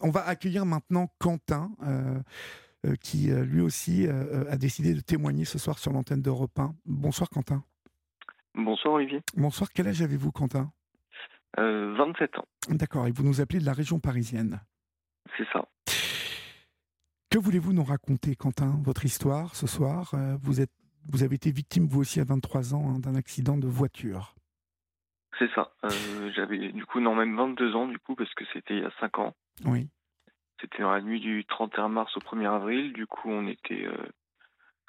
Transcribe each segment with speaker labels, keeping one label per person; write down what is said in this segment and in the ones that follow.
Speaker 1: On va accueillir maintenant Quentin, euh, euh, qui euh, lui aussi a décidé de témoigner ce soir sur l'antenne d'Europe 1. Bonsoir Quentin.
Speaker 2: Bonsoir Olivier.
Speaker 1: Bonsoir, quel âge avez-vous Quentin?
Speaker 2: 27 ans.
Speaker 1: D'accord, et vous nous appelez de la région parisienne.
Speaker 2: C'est ça.
Speaker 1: Que voulez-vous nous raconter Quentin, votre histoire ce soir? Vous, êtes, vous avez été victime vous aussi à 23 ans hein, d'un accident de voiture.
Speaker 2: C'est ça. J'avais du coup non même 22 ans du coup parce que c'était il y a 5 ans.
Speaker 1: Oui.
Speaker 2: C'était dans la nuit du 31 mars au 1er avril. Du coup, on était euh,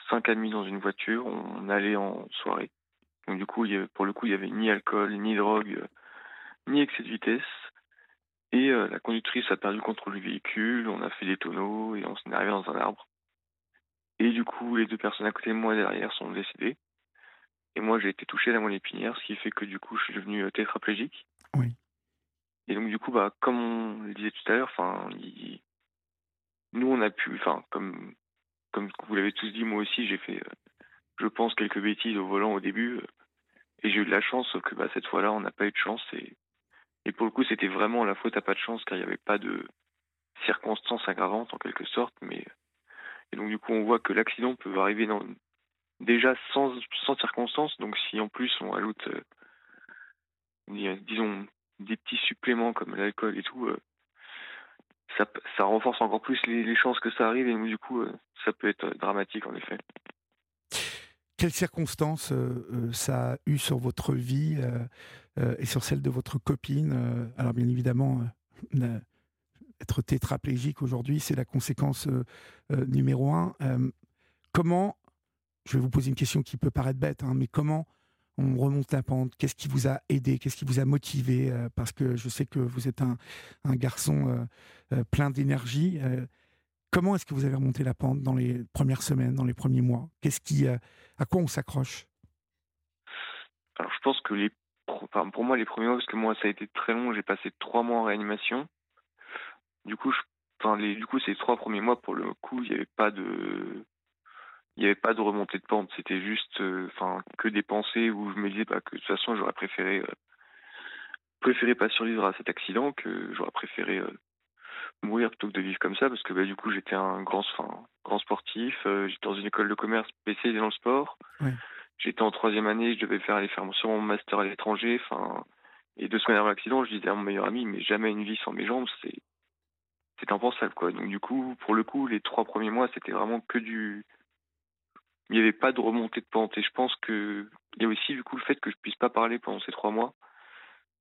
Speaker 2: cinq amis dans une voiture. On allait en soirée. Donc, du coup, pour le coup, il n'y avait ni alcool, ni drogue, euh, ni excès de vitesse. Et euh, la conductrice a perdu le contrôle du véhicule. On a fait des tonneaux et on s'est arrivé dans un arbre. Et du coup, les deux personnes à côté de moi derrière sont décédées. Et moi, j'ai été touché à la moelle épinière, ce qui fait que du coup, je suis devenu tétraplégique.
Speaker 1: Oui.
Speaker 2: Et donc du coup, bah, comme on le disait tout à l'heure, enfin, nous on a pu, enfin, comme comme vous l'avez tous dit, moi aussi j'ai fait, euh, je pense, quelques bêtises au volant au début, euh, et j'ai eu de la chance, que bah, cette fois-là, on n'a pas eu de chance, et, et pour le coup, c'était vraiment la faute à pas de chance, car il n'y avait pas de circonstances aggravantes en quelque sorte, mais et donc du coup, on voit que l'accident peut arriver dans déjà sans, sans circonstances, donc si en plus on ajoute, euh, disons, des petits suppléments comme l'alcool et tout, euh, ça, renforce encore plus les, chances que ça arrive et du coup, euh, ça peut être dramatique en effet.
Speaker 1: Quelles circonstances euh, ça a eu sur votre vie et sur celle de votre copine Alors bien évidemment, être tétraplégique aujourd'hui, c'est la conséquence numéro un. comment, je vais vous poser une question qui peut paraître bête, hein, mais comment on remonte la pente Qu'est-ce qui vous a aidé Qu'est-ce qui vous a motivé euh, Parce que je sais que vous êtes un, garçon euh, euh, plein d'énergie. comment est-ce que vous avez remonté la pente dans les premières semaines, dans les premiers mois? Qu'est-ce qui, à quoi on s'accroche?
Speaker 2: Alors, je pense que les, pour moi, les premiers mois, parce que moi, ça a été très long. J'ai passé trois mois en réanimation. Du coup, du coup, ces trois premiers mois, pour le coup, il n'y avait pas de il n'y avait pas de remontée de pente, c'était juste euh, enfin que des pensées où je me disais bah, que de toute façon j'aurais préféré euh, préféré pas survivre à cet accident, que j'aurais préféré euh, mourir plutôt que de vivre comme ça parce que bah, du coup j'étais un grand enfin, grand sportif, j'étais dans une école de commerce spécialisée dans le sport. J'étais en troisième année, je devais faire aller faire mon master à l'étranger, enfin et deux semaines avant l'accident, je disais à mon meilleur ami mais jamais une vie sans mes jambes, c'est c'est impensable quoi. Donc du coup, pour le coup, les trois premiers mois, c'était vraiment que du il n'y avait pas de remontée de pente. Et je pense que il y a aussi du coup le fait que je puisse pas parler pendant ces trois mois,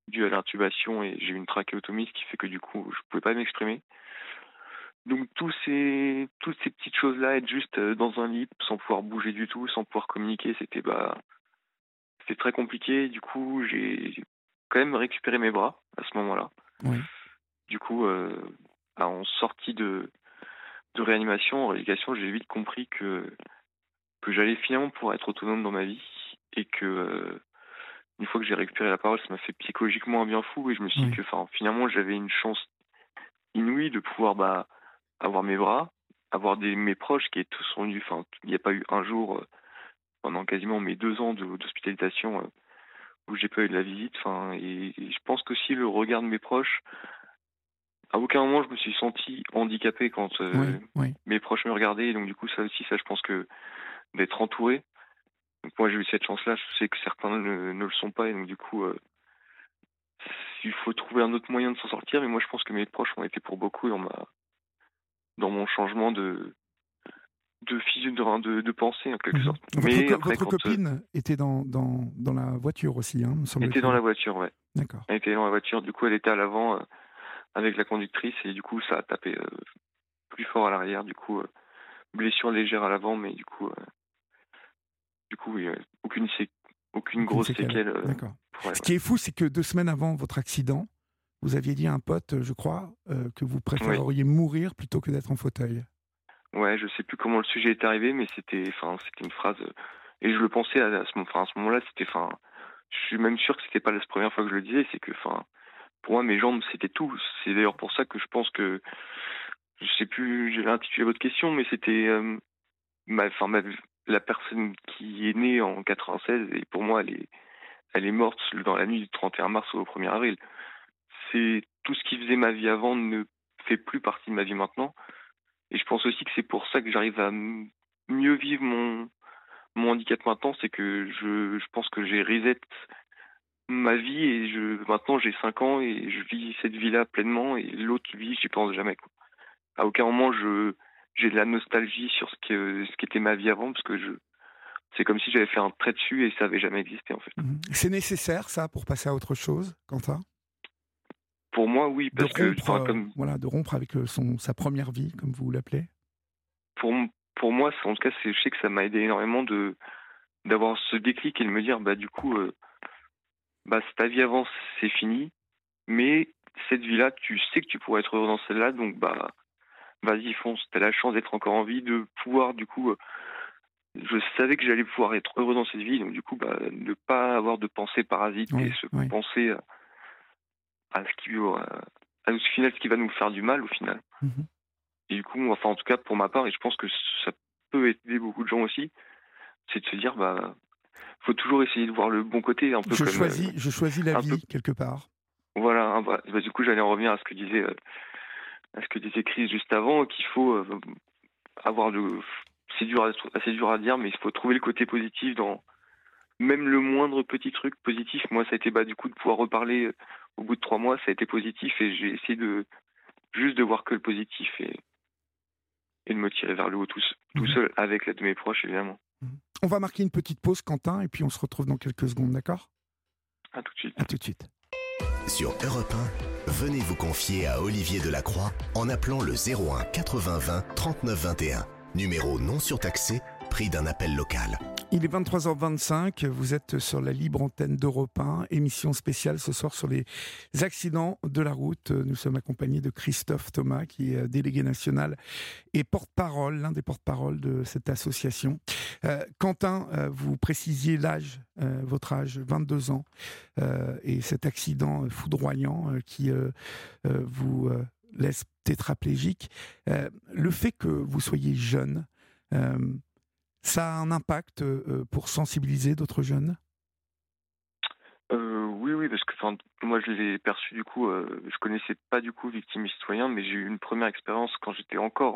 Speaker 2: dû à l'intubation et j'ai eu une trachéotomie, ce qui fait que du coup je pouvais pas m'exprimer. Donc tous ces, toutes ces petites choses-là, être juste euh, dans un lit sans pouvoir bouger du tout, sans pouvoir communiquer, c'était bah c'était très compliqué. Du coup j'ai quand même récupéré mes bras à ce moment-là. Du coup, euh, bah, en sortie de, de réanimation, en rééducation, j'ai vite compris que que j'allais finalement pour être autonome dans ma vie et que euh, une fois que j'ai récupéré la parole, ça m'a fait psychologiquement un bien fou et je me suis dit que finalement j'avais une chance inouïe de pouvoir bah, avoir mes bras, avoir des, mes proches qui tous sont venus. Enfin, il n'y a pas eu un jour euh, pendant quasiment mes deux ans d'hospitalisation euh, où j'ai pas eu de la visite. Enfin, et, je pense que si le regard de mes proches, à aucun moment je me suis senti handicapé quand mes proches me regardaient. donc du coup ça aussi, ça je pense que d'être entouré. Donc moi j'ai eu cette chance-là, je sais que certains ne, le sont pas et donc du coup euh, il faut trouver un autre moyen de s'en sortir. Mais moi je pense que mes proches ont été pour beaucoup dans ma dans mon changement de de de, de, pensée en quelque mhm. sorte.
Speaker 1: Votre, Mais votre euh, copine était dans, dans, dans, la voiture aussi, hein,
Speaker 2: Elle était dans la voiture, ouais.
Speaker 1: D'accord.
Speaker 2: Elle était dans la voiture, du coup elle était à l'avant euh, avec la conductrice et du coup ça a tapé plus fort à l'arrière, du coup blessure légère à l'avant, mais du coup du coup, il aucune, aucune, grosse séquelle. Euh,
Speaker 1: D'accord. Ce qui est fou, c'est que deux semaines avant votre accident, vous aviez dit à un pote, je crois, euh, que vous préféreriez mourir plutôt que d'être en fauteuil.
Speaker 2: Ouais, je sais plus comment le sujet est arrivé, mais c'était, enfin, c'était une phrase, euh, et je le pensais à, ce, à ce moment-là, c'était, enfin, je suis même sûr que c'était pas la première fois que je le disais, c'est que, enfin, pour moi, mes jambes, c'était tout. C'est d'ailleurs pour ça que je pense que, je sais plus, j'avais intitulé votre question, mais c'était, ma, enfin, ma, la personne qui est née en 96 et pour moi elle est morte dans la nuit du 31 mars au 1er avril. C'est tout ce qui faisait ma vie avant ne fait plus partie de ma vie maintenant. Et je pense aussi que c'est pour ça que j'arrive à mieux vivre mon, handicap maintenant, c'est que je, pense que j'ai reset ma vie et maintenant j'ai 5 ans et je vis cette vie-là pleinement et l'autre vie j'y pense jamais. À aucun moment je j'ai de la nostalgie sur ce que ce qu'était ma vie avant parce que je c'est comme si j'avais fait un trait dessus et ça avait jamais existé en fait.
Speaker 1: Mhm. C'est nécessaire ça pour passer à autre chose, Quentin?
Speaker 2: Pour moi oui parce
Speaker 1: de
Speaker 2: que
Speaker 1: rompre,
Speaker 2: comme
Speaker 1: voilà de rompre avec euh, son sa première vie comme vous l'appelez?
Speaker 2: Pour pour moi en tout cas c'est je sais que ça m'a aidé énormément de d'avoir ce déclic et de me dire bah du coup euh, bah ta vie avant c'est fini mais cette vie-là tu sais que tu pourrais être heureux dans celle-là donc bah vas-y fonce t'as la chance d'être encore en vie de pouvoir du coup euh, je savais que j'allais pouvoir être heureux dans cette vie, donc du coup, bah, ne pas avoir de pensée parasite
Speaker 1: Oui,
Speaker 2: et se
Speaker 1: oui.
Speaker 2: penser à, à ce qui, euh, à, au final, ce qui va nous faire du mal au final.
Speaker 1: Mhm.
Speaker 2: Et du coup, enfin, en tout cas, pour ma part, et je pense que ça peut aider beaucoup de gens aussi, c'est de se dire, bah, faut toujours essayer de voir le bon côté, un peu
Speaker 1: Je
Speaker 2: comme.
Speaker 1: choisis je choisis la vie
Speaker 2: peu-
Speaker 1: quelque part.
Speaker 2: Voilà, bah, bah, du coup, j'allais en revenir à ce que disait, euh, à ce que disait Chris juste avant, qu'il faut euh, avoir le. C'est dur, à, assez dur à dire, mais il faut trouver le côté positif dans même le moindre petit truc positif. Moi, ça a été bah, du coup de pouvoir reparler euh, au bout de trois mois, ça a été positif et j'ai essayé de juste de voir que le positif et, et de me tirer vers le haut tout
Speaker 1: Mhm.
Speaker 2: seul avec l'aide de mes proches, évidemment.
Speaker 1: On va marquer une petite pause, Quentin, et puis on se retrouve dans quelques secondes, d'accord?
Speaker 2: À tout de suite.
Speaker 1: À tout de suite.
Speaker 3: Sur Europe 1, venez vous confier à Olivier Delacroix en appelant le 01 80 20 39 21. Numéro non surtaxé, prix d'un appel local.
Speaker 1: Il est 23h25, vous êtes sur la libre antenne d'Europe 1, émission spéciale ce soir sur les accidents de la route. Nous sommes accompagnés de Christophe Thomas, qui est euh, délégué national et porte-parole, l'un des porte-parole de cette association. Euh, Quentin, euh, vous précisiez l'âge, votre âge, 22 ans, et cet accident foudroyant qui vous laisse tétraplégique. Le fait que vous soyez jeune, ça a un impact euh, pour sensibiliser d'autres jeunes?
Speaker 2: Euh, oui, oui, parce que moi je l'ai perçu du coup, euh, je connaissais pas du coup victime citoyen, mais j'ai eu une première expérience quand j'étais encore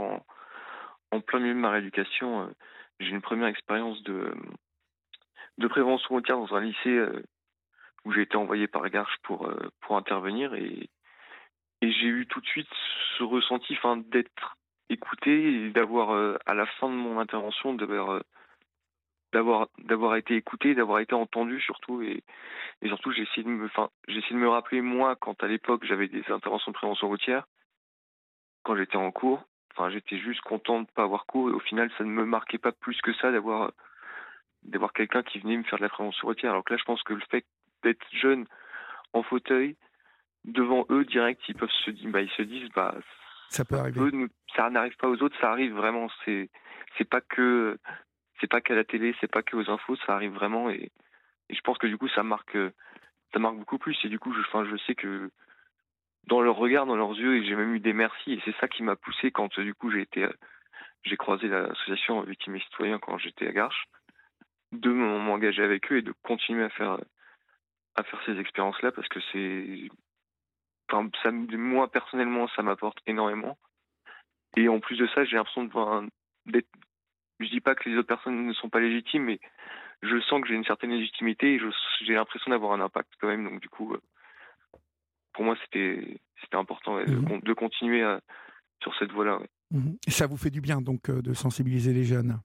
Speaker 2: en, plein milieu de ma rééducation. euh, j'ai eu une première expérience de, de prévention routière dans un lycée euh, où j'ai été envoyé par Garches pour, euh, pour intervenir et, et j'ai eu tout de suite ce ressenti d'être écouté et d'avoir, euh, à la fin de mon intervention, d'avoir, euh, d'avoir, d'avoir été écouté, d'avoir été entendu surtout et, et surtout, j'ai essayé de me, j'ai de me rappeler moi quand à l'époque j'avais des interventions de prévention routière, quand j'étais en cours. Enfin, j'étais juste content de pas avoir cours et au final, ça ne me marquait pas plus que ça d'avoir, d'avoir quelqu'un qui venait me faire de la prévention routière. Alors que là, je pense que le fait d'être jeune en fauteuil devant eux direct, ils peuvent se bah, ils se disent, bah,
Speaker 1: Ça peut arriver.
Speaker 2: ça n'arrive pas aux autres, ça arrive vraiment. C'est, c'est pas que, c'est pas qu'à la télé, c'est pas que aux infos, ça arrive vraiment et, je pense que du coup, ça marque, ça marque beaucoup plus. Et du coup, je, enfin, je sais que dans leur regard, dans leurs yeux, et j'ai même eu des merci. Et c'est ça qui m'a poussé quand du coup j'ai été, j'ai croisé l'association Victimes et Citoyens quand j'étais à Garches, de m'en- m'engager avec eux et de continuer à faire, à faire ces expériences-là parce que c'est, enfin, ça, me- moi personnellement, ça m'apporte énormément. Et en plus de ça, j'ai l'impression d'être. Je dis pas que les autres personnes ne sont pas légitimes, mais je sens que j'ai une certaine légitimité et j'ai l'impression d'avoir un impact quand même. Donc du coup, euh, pour moi, c'était c'était important ouais, de con- de, continuer à- sur cette voie-là. ouais.
Speaker 1: Et ça vous fait du bien donc euh, de sensibiliser les jeunes?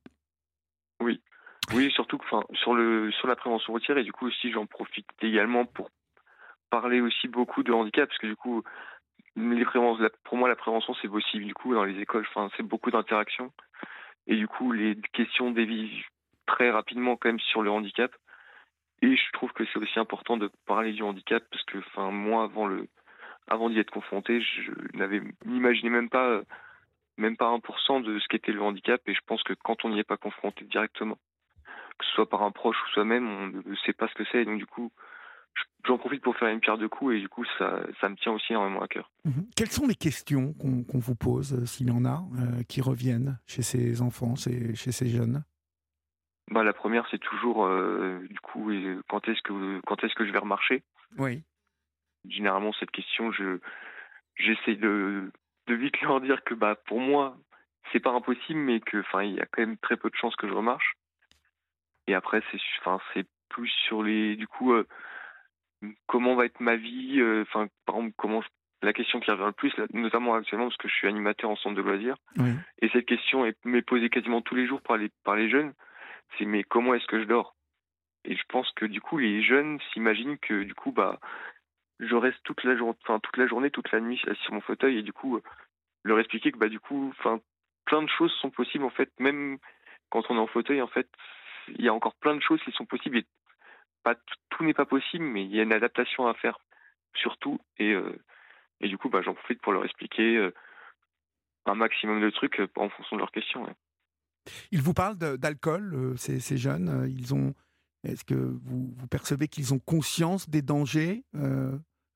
Speaker 2: Oui, surtout que, enfin, sur le sur la prévention routière et du coup aussi j'en profite également pour parler aussi beaucoup de handicap parce que du coup les pour moi la prévention c'est aussi du coup dans les écoles, enfin c'est beaucoup d'interactions. Et du coup les questions dévient très rapidement quand même sur le handicap. Et je trouve que c'est aussi important de parler du handicap parce que enfin moi avant le avant d'y être confronté je n'avais n'imaginais même pas même pas 1% de ce qu'était le handicap. Et je pense que quand on n'y est pas confronté directement que ce soit par un proche ou soi-même, on ne sait pas ce que c'est. Donc, du coup, j'en profite pour faire une pierre deux coups et du coup, ça, ça me tient aussi énormément à cœur.
Speaker 1: Mhm. Quelles sont les questions qu'on vous pose, euh, s'il y en a, euh, qui reviennent chez ces enfants, chez ces jeunes?
Speaker 2: Bah, la première, c'est toujours, euh, du coup, quand est-ce que, quand est-ce que je vais remarcher?
Speaker 1: Oui.
Speaker 2: Généralement, cette question, je, j'essaie de, de vite leur dire que bah pour moi c'est pas impossible, mais que il y a quand même très peu de chances que je remarche. Et après c'est plus sur les du coup comment va être ma vie, euh, enfin par exemple comment la question qui revient le plus, notamment actuellement parce que je suis animateur en centre de loisirs, et cette question m'est posée quasiment tous les jours par les par les jeunes, c'est mais comment est-ce que je dors? Et je pense que du coup les jeunes s'imaginent que du coup bah je reste toute la journée, enfin toute la journée, toute la nuit sur mon fauteuil. Et du coup leur expliquer que bah du coup, enfin plein de choses sont possibles en fait, même quand on est en fauteuil en fait, il y a encore plein de choses qui sont possibles. Et pas tout n'est pas possible, mais il y a une adaptation à faire surtout et euh, et du coup bah j'en profite pour leur expliquer euh, un maximum de trucs euh, en fonction de leurs questions.
Speaker 1: Ils vous parlent d'alcool, ces, ces, jeunes, ils ont est-ce que vous, vous percevez qu'ils ont conscience des dangers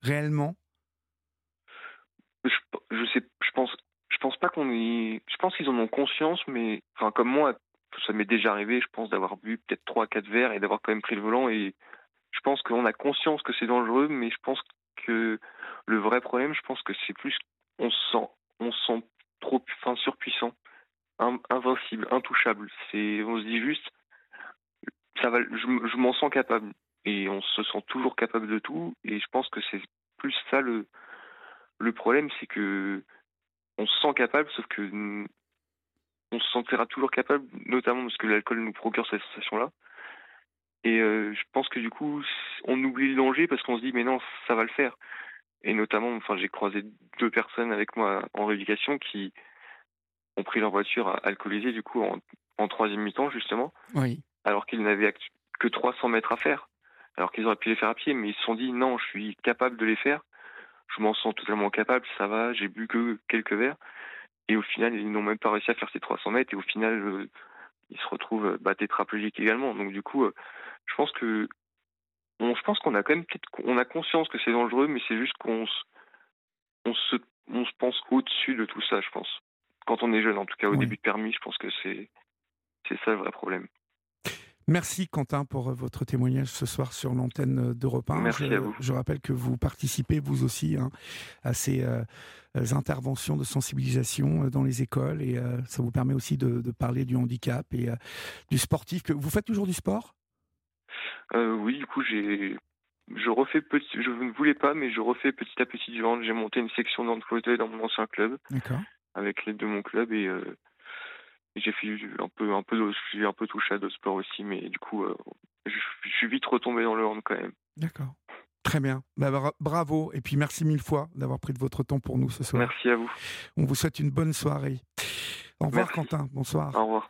Speaker 1: réellement?
Speaker 2: Je, je, sais, je pense, je pense pas qu'on. Je pense qu'ils en ont conscience, mais enfin comme moi, ça m'est déjà arrivé. Je pense d'avoir bu peut-être trois, quatre verres et d'avoir quand même pris le volant. Et je pense qu'on a conscience que c'est dangereux, mais je pense que le vrai problème, je pense que c'est plus on se sent, on se sent trop, surpuissant, invincible, intouchable. On se dit juste, ça va, je, je m'en sens capable et on se sent toujours capable de tout. Et je pense que c'est plus ça le le problème, c'est que on se sent capable, sauf que on se sentira toujours capable, notamment parce que l'alcool nous procure cette sensation-là. Et euh, je pense que du coup, on oublie le danger parce qu'on se dit mais non, ça va le faire. Et notamment, enfin, j'ai croisé deux personnes avec moi en rééducation qui ont pris leur voiture alcoolisée du coup en, en troisième mi-temps justement,
Speaker 1: oui.
Speaker 2: alors qu'ils n'avaient que 300 mètres à faire, alors qu'ils auraient pu les faire à pied, mais ils se sont dit non, je suis capable de les faire je m'en sens totalement capable, ça va, j'ai bu que quelques verres. Et au final, ils n'ont même pas réussi à faire ces 300 mètres. Et au final, euh, ils se retrouvent euh, bah, tétraplégiques également. Donc du coup, euh, je pense que on, je pense qu'on a quand même on a conscience que c'est dangereux, mais c'est juste qu'on se, on se, on se pense au-dessus de tout ça, je pense. Quand on est jeune, en tout cas au début de permis, je pense que c'est c'est ça le vrai problème.
Speaker 1: Merci Quentin pour euh, votre témoignage ce soir sur l'antenne euh, d'Europe 1.
Speaker 2: Merci
Speaker 1: je,
Speaker 2: à vous.
Speaker 1: Je rappelle que vous participez vous aussi hein, à ces euh, interventions de sensibilisation dans les écoles et ça vous permet aussi de, parler du handicap et du sportif. Que... Vous faites toujours du sport?
Speaker 2: Oui, du coup j'ai je refais petit, je ne voulais pas, mais je refais petit à petit du hand. J'ai monté une section de fauteuil dans mon ancien club, avec l'aide de mon club et j'ai fait un peu, un peu, j'ai un peu touché à d'autres sports aussi, mais du coup, euh, je, suis vite retombé dans le hand quand même.
Speaker 1: D'accord. Très bien. Bah, bravo. Et puis merci mille fois d'avoir pris de votre temps pour nous ce soir.
Speaker 2: Merci à vous.
Speaker 1: On vous souhaite une bonne soirée. Au revoir Quentin. Bonsoir.
Speaker 2: Au revoir.